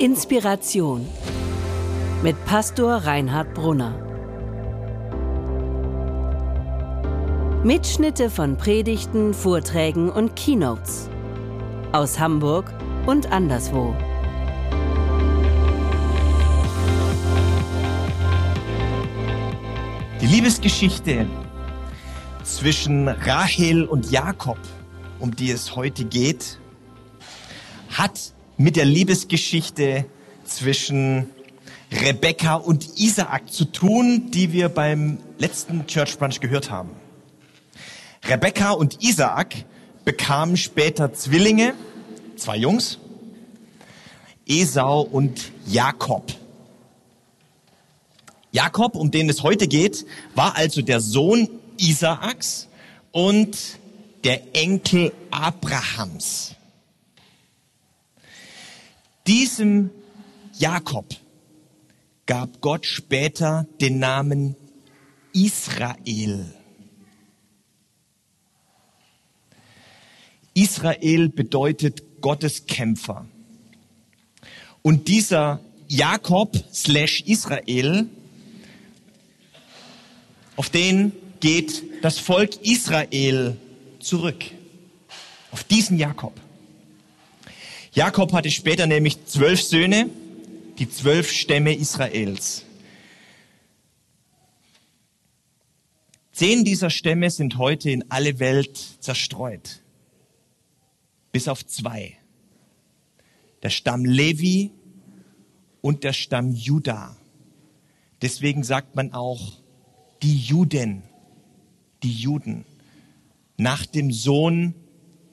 Inspiration mit Pastor Reinhard Brunner. Mitschnitte von Predigten, Vorträgen und Keynotes aus Hamburg und anderswo. Die Liebesgeschichte zwischen Rahel und Jakob, um die es heute geht, hat mit der Liebesgeschichte zwischen Rebecca und Isaak zu tun, die wir beim letzten Church Brunch gehört haben. Rebecca und Isaak bekamen später Zwillinge, zwei Jungs, Esau und Jakob. Jakob, um den es heute geht, war also der Sohn Isaaks und der Enkel Abrahams. Diesem Jakob gab Gott später den Namen Israel. Israel bedeutet Gotteskämpfer. Und dieser Jakob slash Israel, auf den geht das Volk Israel zurück. Auf diesen Jakob. Jakob hatte später nämlich zwölf Söhne, die zwölf Stämme Israels. Zehn dieser Stämme sind heute in alle Welt zerstreut. Bis auf zwei. Der Stamm Levi und der Stamm Juda. Deswegen sagt man auch die Juden, die Juden, nach dem Sohn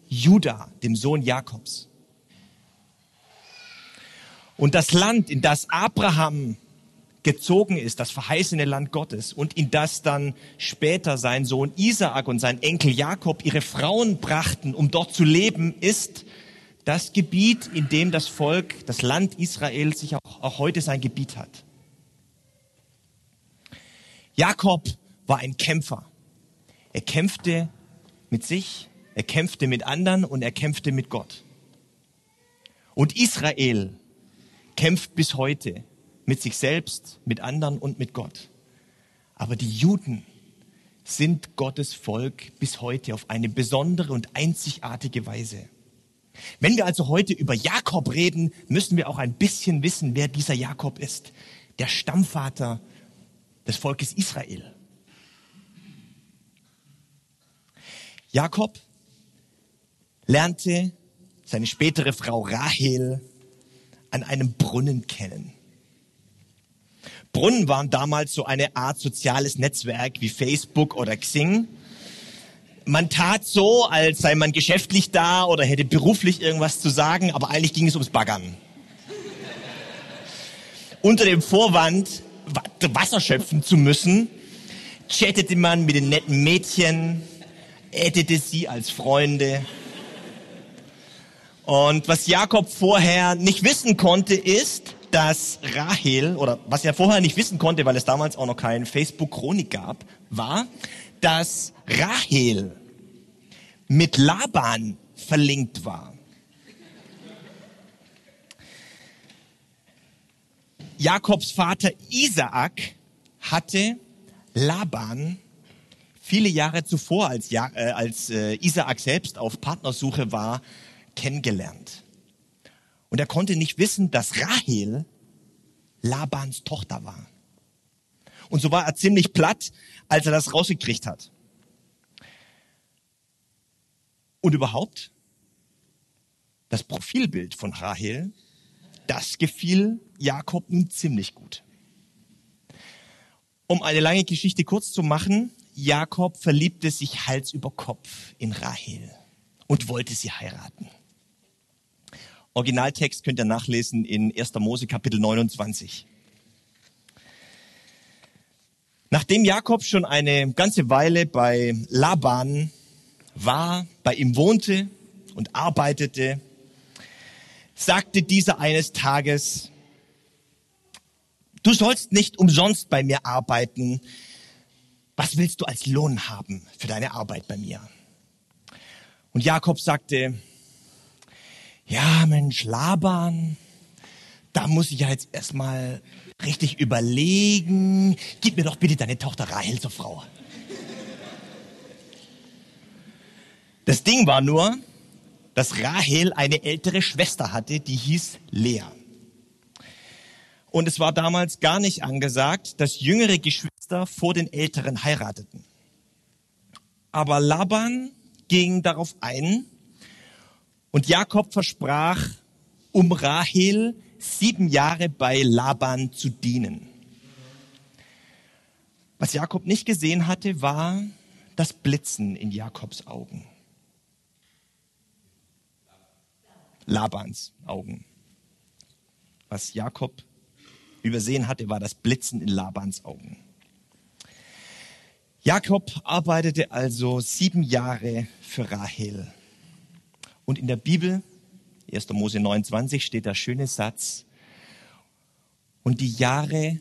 Juda, dem Sohn Jakobs. Und das Land, in das Abraham gezogen ist, das verheißene Land Gottes, und in das dann später sein Sohn Isaak und sein Enkel Jakob ihre Frauen brachten, um dort zu leben, ist das Gebiet, in dem das Volk, das Land Israel sich auch, auch heute sein Gebiet hat. Jakob war ein Kämpfer. Er kämpfte mit sich, er kämpfte mit anderen und er kämpfte mit Gott. Und Israel kämpft bis heute mit sich selbst, mit anderen und mit Gott. Aber die Juden sind Gottes Volk bis heute auf eine besondere und einzigartige Weise. Wenn wir also heute über Jakob reden, müssen wir auch ein bisschen wissen, wer dieser Jakob ist. Der Stammvater des Volkes Israel. Jakob lernte seine spätere Frau Rahel an einem Brunnen kennen. Brunnen waren damals so eine Art soziales Netzwerk wie Facebook oder Xing. Man tat so, als sei man geschäftlich da oder hätte beruflich irgendwas zu sagen, aber eigentlich ging es ums Baggern. Unter dem Vorwand, Wasser schöpfen zu müssen, chattete man mit den netten Mädchen, addete sie als Freunde, und was Jakob vorher nicht wissen konnte, ist, dass Rahel, oder was er vorher nicht wissen konnte, weil es damals auch noch kein Facebook-Chronik gab, war, dass Rahel mit Laban verlinkt war. Jakobs Vater Isaak hatte Laban viele Jahre zuvor, als, ja, äh, als äh, Isaak selbst auf Partnersuche war, kennengelernt. Und er konnte nicht wissen, dass Rahel Labans Tochter war. Und so war er ziemlich platt, als er das rausgekriegt hat. Und überhaupt, das Profilbild von Rahel, das gefiel Jakob nun ziemlich gut. Um eine lange Geschichte kurz zu machen, Jakob verliebte sich Hals über Kopf in Rahel und wollte sie heiraten. Originaltext könnt ihr nachlesen in 1. Mose Kapitel 29. Nachdem Jakob schon eine ganze Weile bei Laban war, bei ihm wohnte und arbeitete, sagte dieser eines Tages, du sollst nicht umsonst bei mir arbeiten. Was willst du als Lohn haben für deine Arbeit bei mir? Und Jakob sagte, ja Mensch, Laban, da muss ich ja jetzt erstmal richtig überlegen. Gib mir doch bitte deine Tochter Rahel zur Frau. Das Ding war nur, dass Rahel eine ältere Schwester hatte, die hieß Lea. Und es war damals gar nicht angesagt, dass jüngere Geschwister vor den älteren heirateten. Aber Laban ging darauf ein und Jakob versprach, um Rahel sieben Jahre bei Laban zu dienen. Was Jakob nicht gesehen hatte, war das Blitzen in Jakobs Augen. Labans Augen. Was Jakob übersehen hatte, war das Blitzen in Labans Augen. Jakob arbeitete also sieben Jahre für Rahel. Und in der Bibel, 1. Mose 29, steht der schöne Satz, und die Jahre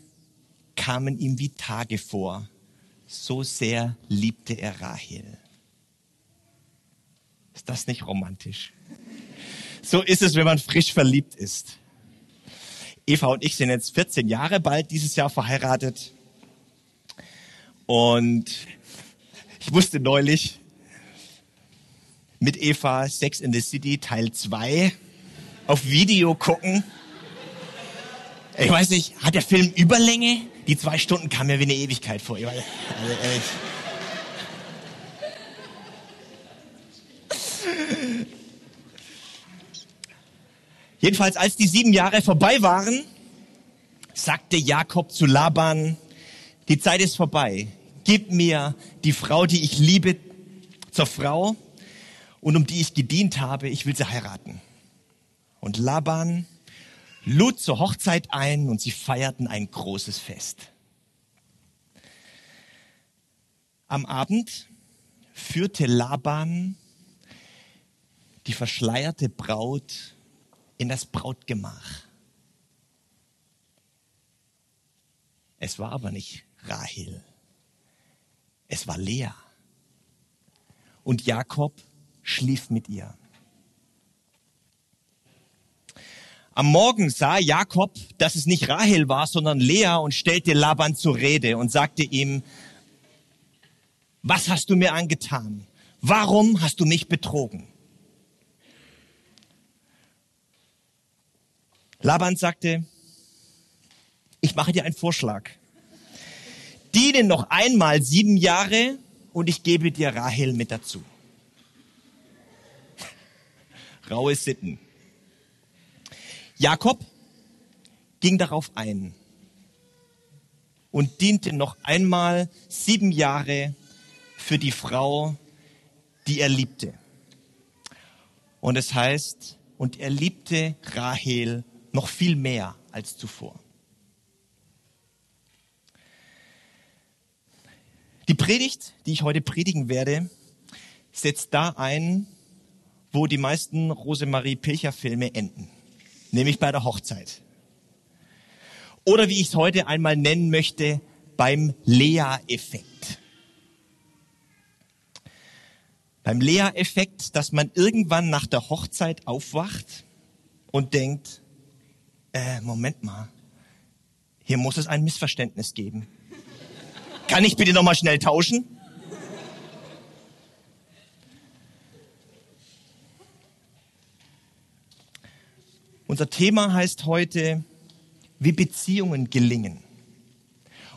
kamen ihm wie Tage vor, so sehr liebte er Rahel. Ist das nicht romantisch? So ist es, wenn man frisch verliebt ist. Eva und ich sind jetzt 14 Jahre bald dieses Jahr verheiratet. Und ich musste neulich mit Eva Sex in the City Teil 2 auf Video gucken. Ich weiß nicht, hat der Film Überlänge? Die zwei Stunden kamen mir wie eine Ewigkeit vor. Also, äh, Jedenfalls, als die sieben Jahre vorbei waren, sagte Jakob zu Laban, die Zeit ist vorbei. Gib mir die Frau, die ich liebe, zur Frau und um die ich gedient habe. Ich will sie heiraten. Und Laban lud zur Hochzeit ein und sie feierten ein großes Fest. Am Abend führte Laban die verschleierte Braut in das Brautgemach. Es war aber nicht Rahel. Es war Lea. Und Jakob schlief mit ihr. Am Morgen sah Jakob, dass es nicht Rahel war, sondern Lea und stellte Laban zur Rede und sagte ihm, was hast du mir angetan? Warum hast du mich betrogen? Laban sagte, ich mache dir einen Vorschlag. Diene noch einmal sieben Jahre und ich gebe dir Rahel mit dazu. Raue Sitten. Jakob ging darauf ein und diente noch einmal sieben Jahre für die Frau, die er liebte. Und es heißt, und er liebte Rahel noch viel mehr als zuvor. Die Predigt, die ich heute predigen werde, setzt da ein, wo die meisten Rosemarie Pilcher Filme enden, nämlich bei der Hochzeit. Oder wie ich es heute einmal nennen möchte, beim Lea-Effekt. Beim Lea-Effekt, dass man irgendwann nach der Hochzeit aufwacht und denkt, äh, Moment mal, hier muss es ein Missverständnis geben. Kann ich bitte noch mal schnell tauschen? Unser Thema heißt heute, wie Beziehungen gelingen.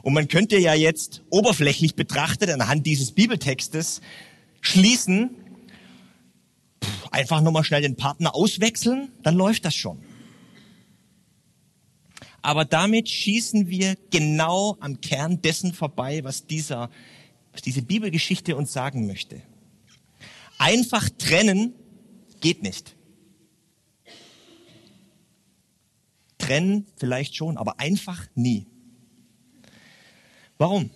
Und man könnte ja jetzt oberflächlich betrachtet anhand dieses Bibeltextes schließen, einfach nochmal schnell den Partner auswechseln, dann läuft das schon. Aber damit schießen wir genau am Kern dessen vorbei, was, dieser, was diese Bibelgeschichte uns sagen möchte. Einfach trennen geht nicht. Trennen vielleicht schon, aber einfach nie. Warum?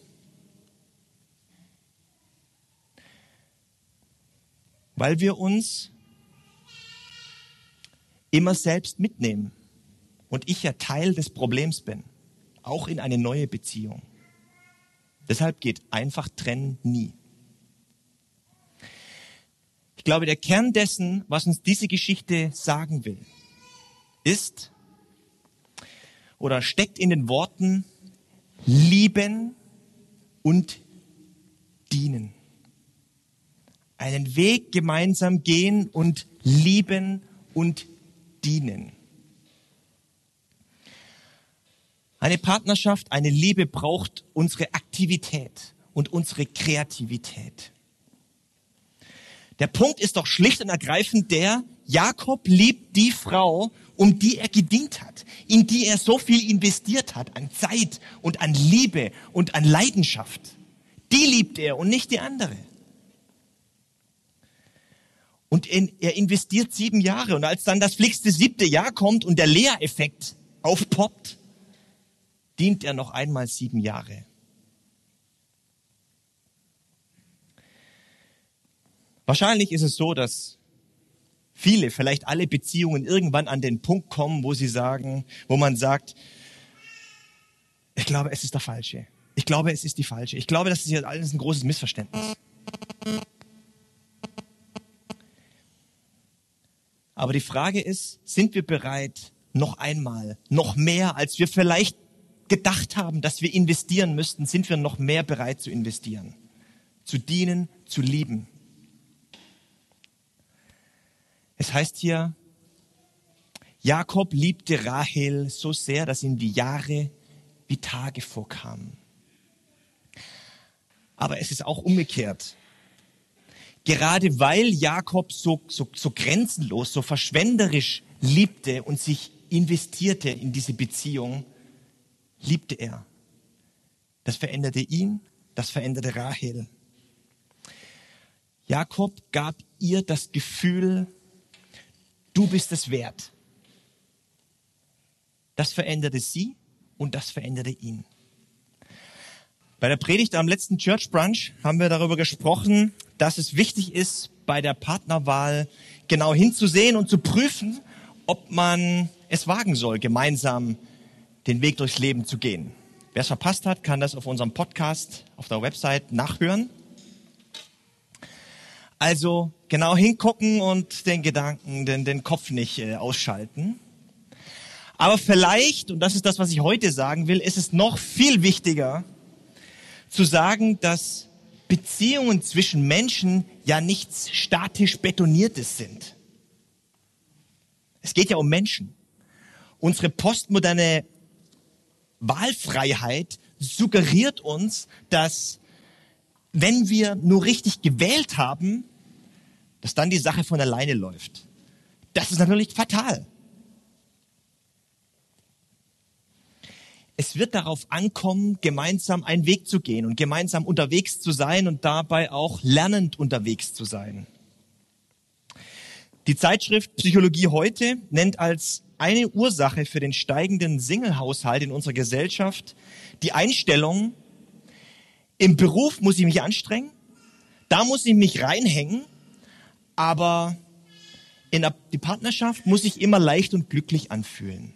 Weil wir uns immer selbst mitnehmen und ich ja Teil des Problems bin, auch in eine neue Beziehung. Deshalb geht einfach trennen nie. Ich glaube, der Kern dessen, was uns diese Geschichte sagen will, ist, oder steckt in den Worten lieben und dienen. Einen Weg gemeinsam gehen und lieben und dienen. Eine Partnerschaft, eine Liebe braucht unsere Aktivität und unsere Kreativität. Der Punkt ist doch schlicht und ergreifend der, Jakob liebt die Frau, um die er gedient hat, in die er so viel investiert hat, an Zeit und an Liebe und an Leidenschaft. Die liebt er und nicht die andere. Und er investiert sieben Jahre. Und als dann das flickste siebte Jahr kommt und der Lehreffekt aufpoppt, dient er noch einmal sieben Jahre. Wahrscheinlich ist es so, dass viele, vielleicht alle Beziehungen irgendwann an den Punkt kommen, wo sie sagen, wo man sagt, ich glaube, es ist der falsche. Ich glaube, es ist die falsche. Ich glaube, das ist jetzt alles ein großes Missverständnis. Aber die Frage ist, sind wir bereit, noch einmal, noch mehr, als wir vielleicht gedacht haben, dass wir investieren müssten, sind wir noch mehr bereit zu investieren, zu dienen, zu lieben. Es heißt hier, Jakob liebte Rahel so sehr, dass ihm die Jahre wie Tage vorkamen. Aber es ist auch umgekehrt. Gerade weil Jakob so, so, so grenzenlos, so verschwenderisch liebte und sich investierte in diese Beziehung, liebte er. Das veränderte ihn, das veränderte Rahel. Jakob gab ihr das Gefühl, du bist es wert. Das veränderte sie und das veränderte ihn. Bei der Predigt am letzten Church Brunch haben wir darüber gesprochen, dass es wichtig ist, bei der Partnerwahl genau hinzusehen und zu prüfen, ob man es wagen soll, gemeinsam den Weg durchs Leben zu gehen. Wer es verpasst hat, kann das auf unserem Podcast auf der Website nachhören. Also genau hingucken und den Gedanken, den, den Kopf nicht äh, ausschalten. Aber vielleicht, und das ist das, was ich heute sagen will, ist es noch viel wichtiger zu sagen, dass Beziehungen zwischen Menschen ja nichts statisch betoniertes sind. Es geht ja um Menschen. Unsere postmoderne Wahlfreiheit suggeriert uns, dass wenn wir nur richtig gewählt haben, dass dann die Sache von alleine läuft. Das ist natürlich fatal. Es wird darauf ankommen, gemeinsam einen Weg zu gehen und gemeinsam unterwegs zu sein und dabei auch lernend unterwegs zu sein. Die Zeitschrift Psychologie heute nennt als eine Ursache für den steigenden Singlehaushalt in unserer Gesellschaft die Einstellung, im Beruf muss ich mich anstrengen, da muss ich mich reinhängen, aber in der die Partnerschaft muss ich immer leicht und glücklich anfühlen.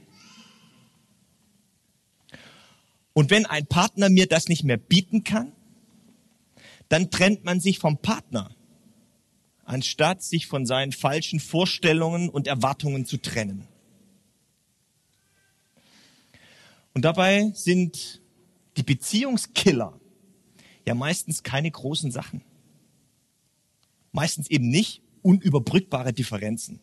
Und wenn ein Partner mir das nicht mehr bieten kann, dann trennt man sich vom Partner, anstatt sich von seinen falschen Vorstellungen und Erwartungen zu trennen. Und dabei sind die Beziehungskiller ja meistens keine großen Sachen. Meistens eben nicht unüberbrückbare Differenzen.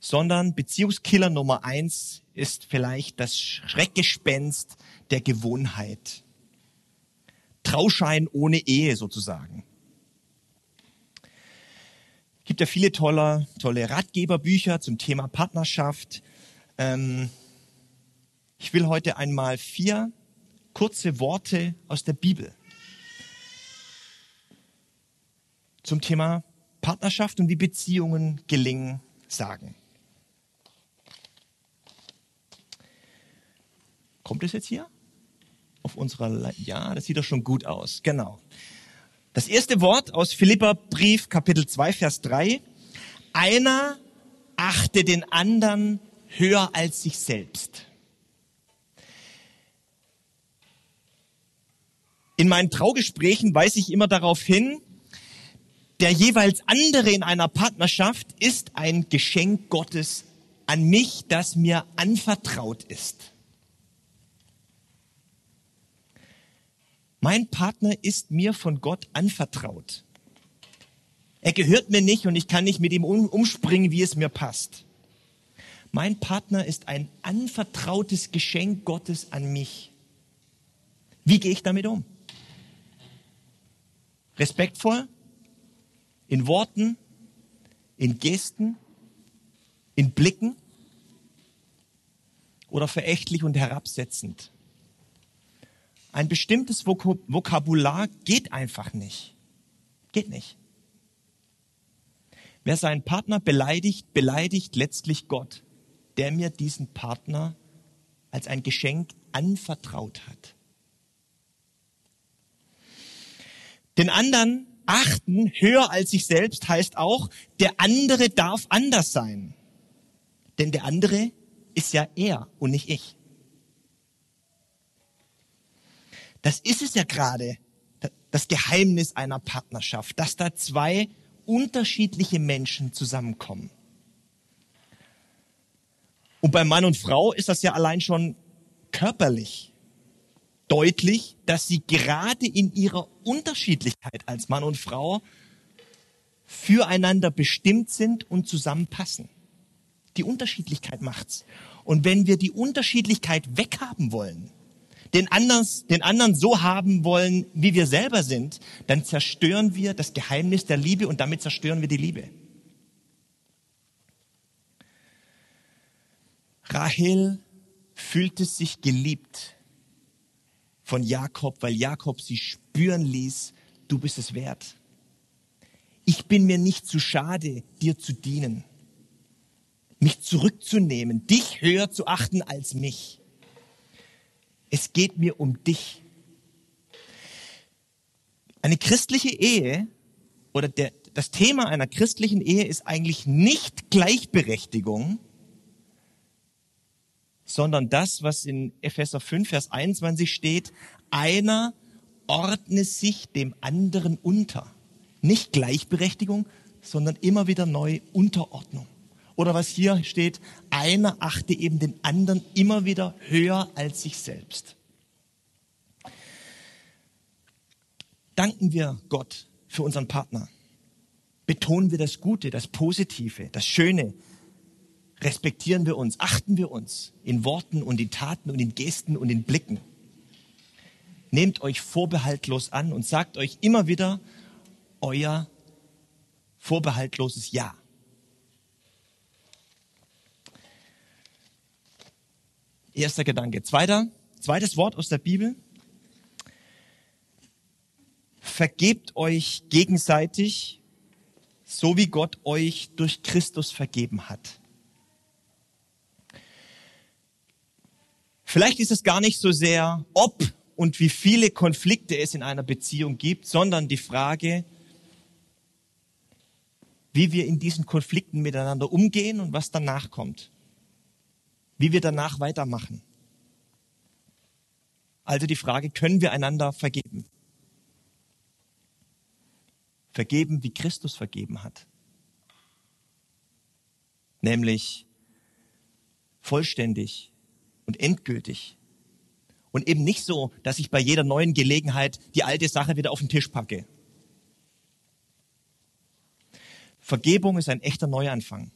Sondern Beziehungskiller Nummer eins ist vielleicht das Schreckgespenst der Gewohnheit. Trauschein ohne Ehe sozusagen. Es gibt ja viele tolle, tolle Ratgeberbücher zum Thema Partnerschaft. Ähm, ich will heute einmal vier kurze Worte aus der Bibel zum Thema Partnerschaft und wie Beziehungen gelingen sagen. Kommt es jetzt hier? Auf unserer, Le ja, das sieht doch schon gut aus. Genau. Das erste Wort aus Philippa Brief, Kapitel 2, Vers 3. Einer achte den anderen höher als sich selbst. In meinen Traugesprächen weise ich immer darauf hin, der jeweils andere in einer Partnerschaft ist ein Geschenk Gottes an mich, das mir anvertraut ist. Mein Partner ist mir von Gott anvertraut. Er gehört mir nicht und ich kann nicht mit ihm umspringen, wie es mir passt. Mein Partner ist ein anvertrautes Geschenk Gottes an mich. Wie gehe ich damit um? Respektvoll? In Worten? In Gesten? In Blicken? Oder verächtlich und herabsetzend? Ein bestimmtes Vokabular geht einfach nicht. Geht nicht. Wer seinen Partner beleidigt, beleidigt letztlich Gott, der mir diesen Partner als ein Geschenk anvertraut hat. Den anderen achten höher als sich selbst heißt auch, der andere darf anders sein. Denn der andere ist ja er und nicht ich. Das ist es ja gerade, das Geheimnis einer Partnerschaft, dass da zwei unterschiedliche Menschen zusammenkommen. Und bei Mann und Frau ist das ja allein schon körperlich deutlich, dass sie gerade in ihrer Unterschiedlichkeit als Mann und Frau füreinander bestimmt sind und zusammenpassen. Die Unterschiedlichkeit macht's. Und wenn wir die Unterschiedlichkeit weghaben wollen, den anderen, den anderen so haben wollen, wie wir selber sind, dann zerstören wir das Geheimnis der Liebe und damit zerstören wir die Liebe. Rahel fühlte sich geliebt von Jakob, weil Jakob sie spüren ließ, du bist es wert. Ich bin mir nicht zu schade, dir zu dienen, mich zurückzunehmen, dich höher zu achten als mich. Es geht mir um dich. Eine christliche Ehe oder der, das Thema einer christlichen Ehe ist eigentlich nicht Gleichberechtigung, sondern das, was in Epheser 5, Vers 21 steht, einer ordne sich dem anderen unter. Nicht Gleichberechtigung, sondern immer wieder neu Unterordnung. Oder was hier steht, einer achte eben den anderen immer wieder höher als sich selbst. Danken wir Gott für unseren Partner. Betonen wir das Gute, das Positive, das Schöne. Respektieren wir uns, achten wir uns in Worten und in Taten und in Gesten und in Blicken. Nehmt euch vorbehaltlos an und sagt euch immer wieder euer vorbehaltloses Ja. Erster Gedanke. Zweiter, zweites Wort aus der Bibel. Vergebt euch gegenseitig, so wie Gott euch durch Christus vergeben hat. Vielleicht ist es gar nicht so sehr, ob und wie viele Konflikte es in einer Beziehung gibt, sondern die Frage, wie wir in diesen Konflikten miteinander umgehen und was danach kommt wie wir danach weitermachen. Also die Frage, können wir einander vergeben? Vergeben, wie Christus vergeben hat. Nämlich vollständig und endgültig. Und eben nicht so, dass ich bei jeder neuen Gelegenheit die alte Sache wieder auf den Tisch packe. Vergebung ist ein echter Neuanfang.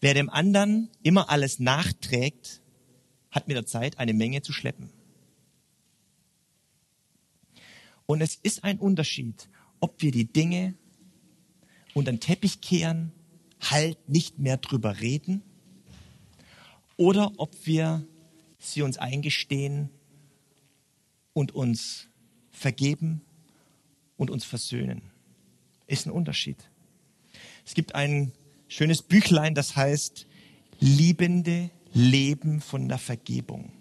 Wer dem anderen immer alles nachträgt, hat mit der Zeit eine Menge zu schleppen. Und es ist ein Unterschied, ob wir die Dinge unter den Teppich kehren, halt nicht mehr drüber reden, oder ob wir sie uns eingestehen und uns vergeben und uns versöhnen. Ist ein Unterschied. Es gibt einen schönes Büchlein, das heißt Liebende Leben von der Vergebung.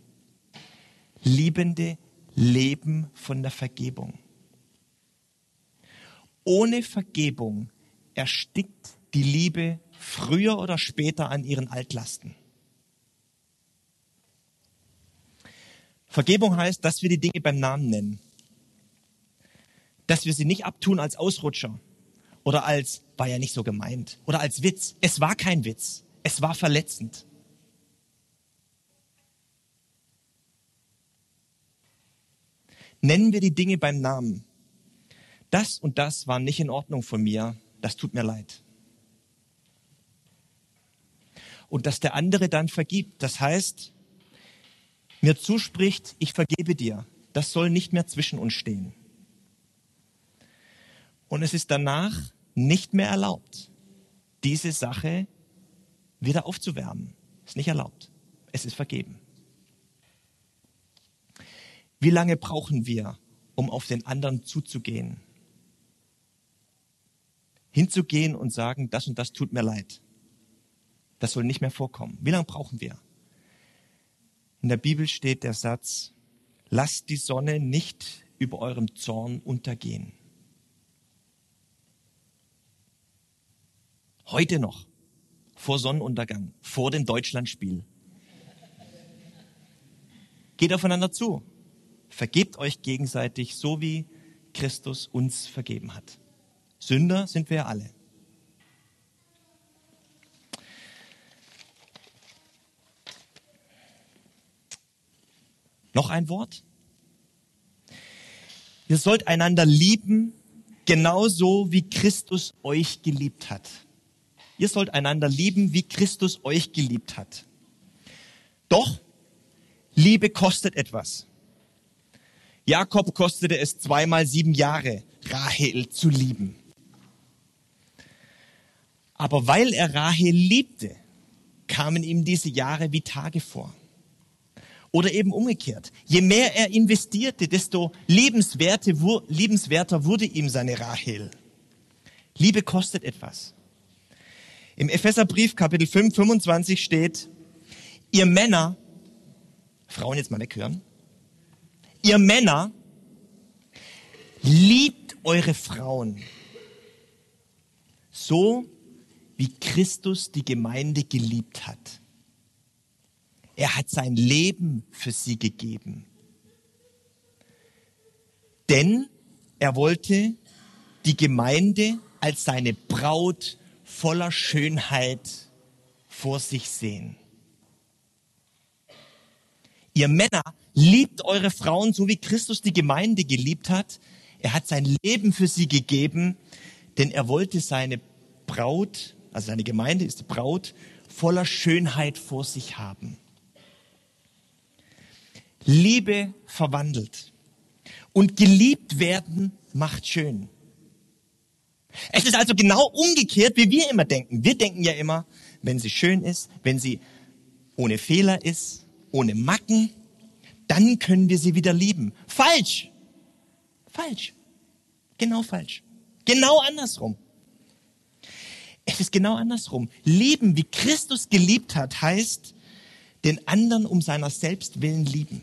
Liebende Leben von der Vergebung. Ohne Vergebung erstickt die Liebe früher oder später an ihren Altlasten. Vergebung heißt, dass wir die Dinge beim Namen nennen. Dass wir sie nicht abtun als Ausrutscher, oder als war ja nicht so gemeint oder als Witz. Es war kein Witz. Es war verletzend. Nennen wir die Dinge beim Namen. Das und das war nicht in Ordnung von mir. Das tut mir leid. Und dass der andere dann vergibt. Das heißt, mir zuspricht, ich vergebe dir. Das soll nicht mehr zwischen uns stehen. Und es ist danach nicht mehr erlaubt, diese Sache wieder aufzuwärmen. Ist nicht erlaubt. Es ist vergeben. Wie lange brauchen wir, um auf den anderen zuzugehen? Hinzugehen und sagen, das und das tut mir leid. Das soll nicht mehr vorkommen. Wie lange brauchen wir? In der Bibel steht der Satz, lasst die Sonne nicht über eurem Zorn untergehen. Heute noch, vor Sonnenuntergang, vor dem Deutschlandspiel. Geht aufeinander zu. Vergebt euch gegenseitig, so wie Christus uns vergeben hat. Sünder sind wir alle. Noch ein Wort? Ihr sollt einander lieben, genauso wie Christus euch geliebt hat. Ihr sollt einander lieben, wie Christus euch geliebt hat. Doch, Liebe kostet etwas. Jakob kostete es zweimal sieben Jahre, Rahel zu lieben. Aber weil er Rahel liebte, kamen ihm diese Jahre wie Tage vor. Oder eben umgekehrt. Je mehr er investierte, desto liebenswerter wurde ihm seine Rahel. Liebe kostet etwas. Im Epheserbrief Kapitel 5, 25 steht, ihr Männer, Frauen jetzt mal weghören, ihr Männer, liebt eure Frauen so, wie Christus die Gemeinde geliebt hat. Er hat sein Leben für sie gegeben. Denn er wollte die Gemeinde als seine Braut voller Schönheit vor sich sehen. Ihr Männer liebt eure Frauen so wie Christus die Gemeinde geliebt hat. Er hat sein Leben für sie gegeben, denn er wollte seine Braut, also seine Gemeinde ist die Braut, voller Schönheit vor sich haben. Liebe verwandelt. Und geliebt werden macht schön. Es ist also genau umgekehrt, wie wir immer denken. Wir denken ja immer, wenn sie schön ist, wenn sie ohne Fehler ist, ohne Macken, dann können wir sie wieder lieben. Falsch. Falsch. Genau falsch. Genau andersrum. Es ist genau andersrum. Lieben, wie Christus geliebt hat, heißt, den anderen um seiner selbst willen lieben.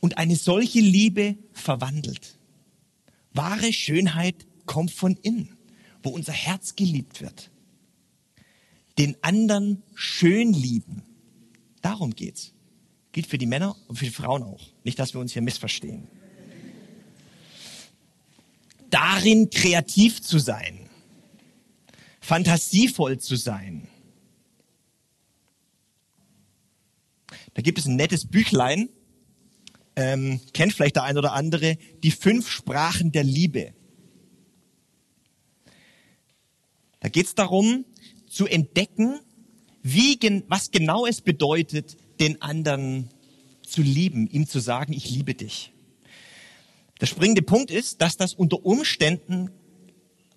Und eine solche Liebe verwandelt. Wahre Schönheit kommt von innen, wo unser Herz geliebt wird. Den anderen schön lieben. Darum geht's. Gilt für die Männer und für die Frauen auch. Nicht, dass wir uns hier missverstehen. Darin kreativ zu sein. Fantasievoll zu sein. Da gibt es ein nettes Büchlein, ähm, kennt vielleicht der ein oder andere, die fünf Sprachen der Liebe. Da geht es darum, zu entdecken, wie, was genau es bedeutet, den anderen zu lieben, ihm zu sagen, ich liebe dich. Der springende Punkt ist, dass das unter Umständen,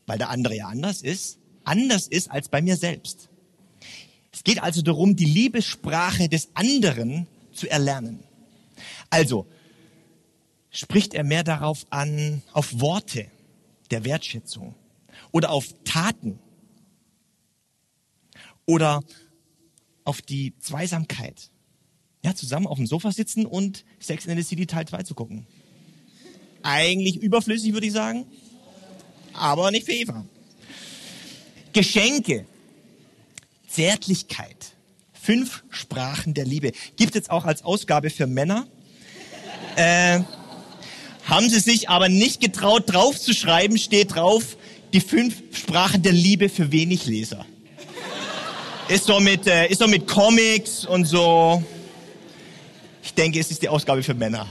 weil der andere ja anders ist, anders ist als bei mir selbst. Es geht also darum, die Liebessprache des anderen zu erlernen. Also spricht er mehr darauf an, auf Worte der Wertschätzung oder auf Taten oder auf die Zweisamkeit. Ja, zusammen auf dem Sofa sitzen und Sex in the City Teil 2 zu gucken. Eigentlich überflüssig, würde ich sagen. Aber nicht für Eva. Geschenke. Zärtlichkeit. Fünf Sprachen der Liebe. Gibt es auch als Ausgabe für Männer. Äh, haben sie sich aber nicht getraut draufzuschreiben, steht drauf, die fünf Sprachen der Liebe für wenig Leser. ist so mit, äh, ist so mit Comics und so. Ich denke, es ist die Ausgabe für Männer.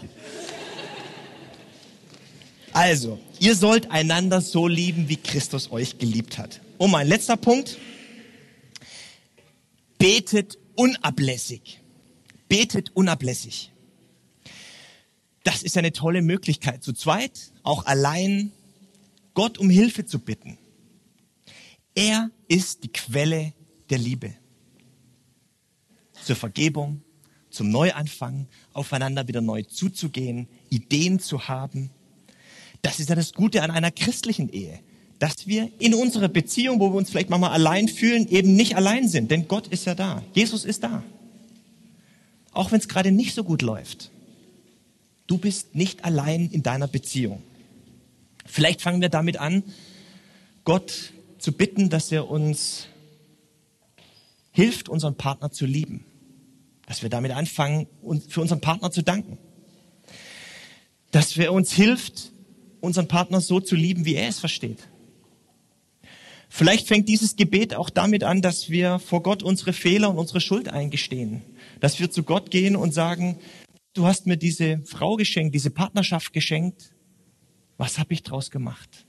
Also, ihr sollt einander so lieben, wie Christus euch geliebt hat. Und mein letzter Punkt. Betet unablässig. Betet unablässig. Das ist eine tolle Möglichkeit, zu zweit, auch allein, Gott um Hilfe zu bitten. Er ist die Quelle der Liebe. Zur Vergebung, zum Neuanfang, aufeinander wieder neu zuzugehen, Ideen zu haben. Das ist ja das Gute an einer christlichen Ehe, dass wir in unserer Beziehung, wo wir uns vielleicht manchmal allein fühlen, eben nicht allein sind, denn Gott ist ja da. Jesus ist da. Auch wenn es gerade nicht so gut läuft. Du bist nicht allein in deiner Beziehung. Vielleicht fangen wir damit an, Gott zu bitten, dass er uns hilft, unseren Partner zu lieben. Dass wir damit anfangen, für unseren Partner zu danken. Dass er uns hilft, unseren Partner so zu lieben, wie er es versteht. Vielleicht fängt dieses Gebet auch damit an, dass wir vor Gott unsere Fehler und unsere Schuld eingestehen. Dass wir zu Gott gehen und sagen, du hast mir diese Frau geschenkt, diese Partnerschaft geschenkt. Was habe ich draus gemacht?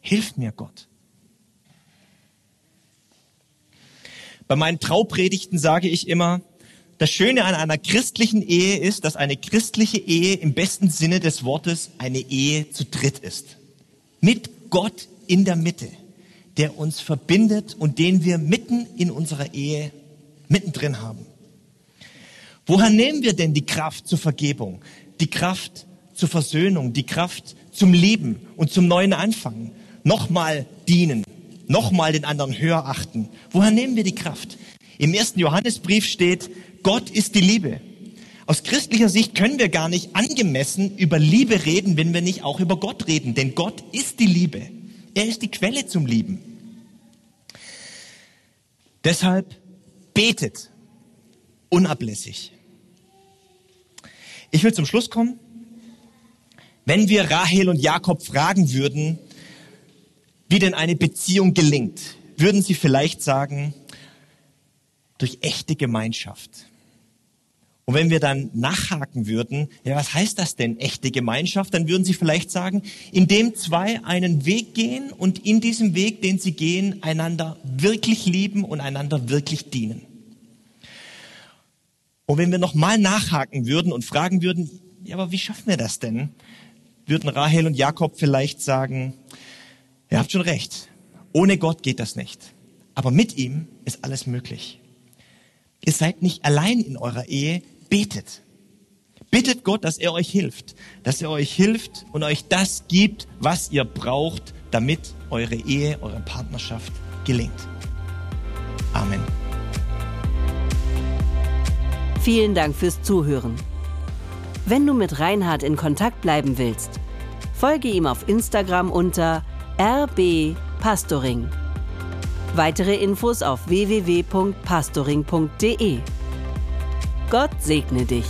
Hilf mir, Gott. Bei meinen Traupredigten sage ich immer, das Schöne an einer christlichen Ehe ist, dass eine christliche Ehe im besten Sinne des Wortes eine Ehe zu dritt ist. Mit Gott in der Mitte, der uns verbindet und den wir mitten in unserer Ehe mittendrin haben. Woher nehmen wir denn die Kraft zur Vergebung, die Kraft zur Versöhnung, die Kraft zum Lieben und zum neuen Anfang? nochmal dienen, nochmal den anderen höher achten. Woher nehmen wir die Kraft? Im ersten Johannesbrief steht, Gott ist die Liebe. Aus christlicher Sicht können wir gar nicht angemessen über Liebe reden, wenn wir nicht auch über Gott reden, denn Gott ist die Liebe. Er ist die Quelle zum Lieben. Deshalb betet unablässig. Ich will zum Schluss kommen. Wenn wir Rahel und Jakob fragen würden, wie denn eine Beziehung gelingt, würden Sie vielleicht sagen, durch echte Gemeinschaft. Und wenn wir dann nachhaken würden, ja, was heißt das denn, echte Gemeinschaft? Dann würden Sie vielleicht sagen, indem zwei einen Weg gehen und in diesem Weg, den sie gehen, einander wirklich lieben und einander wirklich dienen. Und wenn wir nochmal nachhaken würden und fragen würden, ja, aber wie schaffen wir das denn? Würden Rahel und Jakob vielleicht sagen, Ihr habt schon recht. Ohne Gott geht das nicht. Aber mit ihm ist alles möglich. Ihr seid nicht allein in eurer Ehe. Betet. Bittet Gott, dass er euch hilft. Dass er euch hilft und euch das gibt, was ihr braucht, damit eure Ehe, eure Partnerschaft gelingt. Amen. Vielen Dank fürs Zuhören. Wenn du mit Reinhard in Kontakt bleiben willst, folge ihm auf Instagram unter RB Pastoring. Weitere Infos auf www.pastoring.de. Gott segne dich.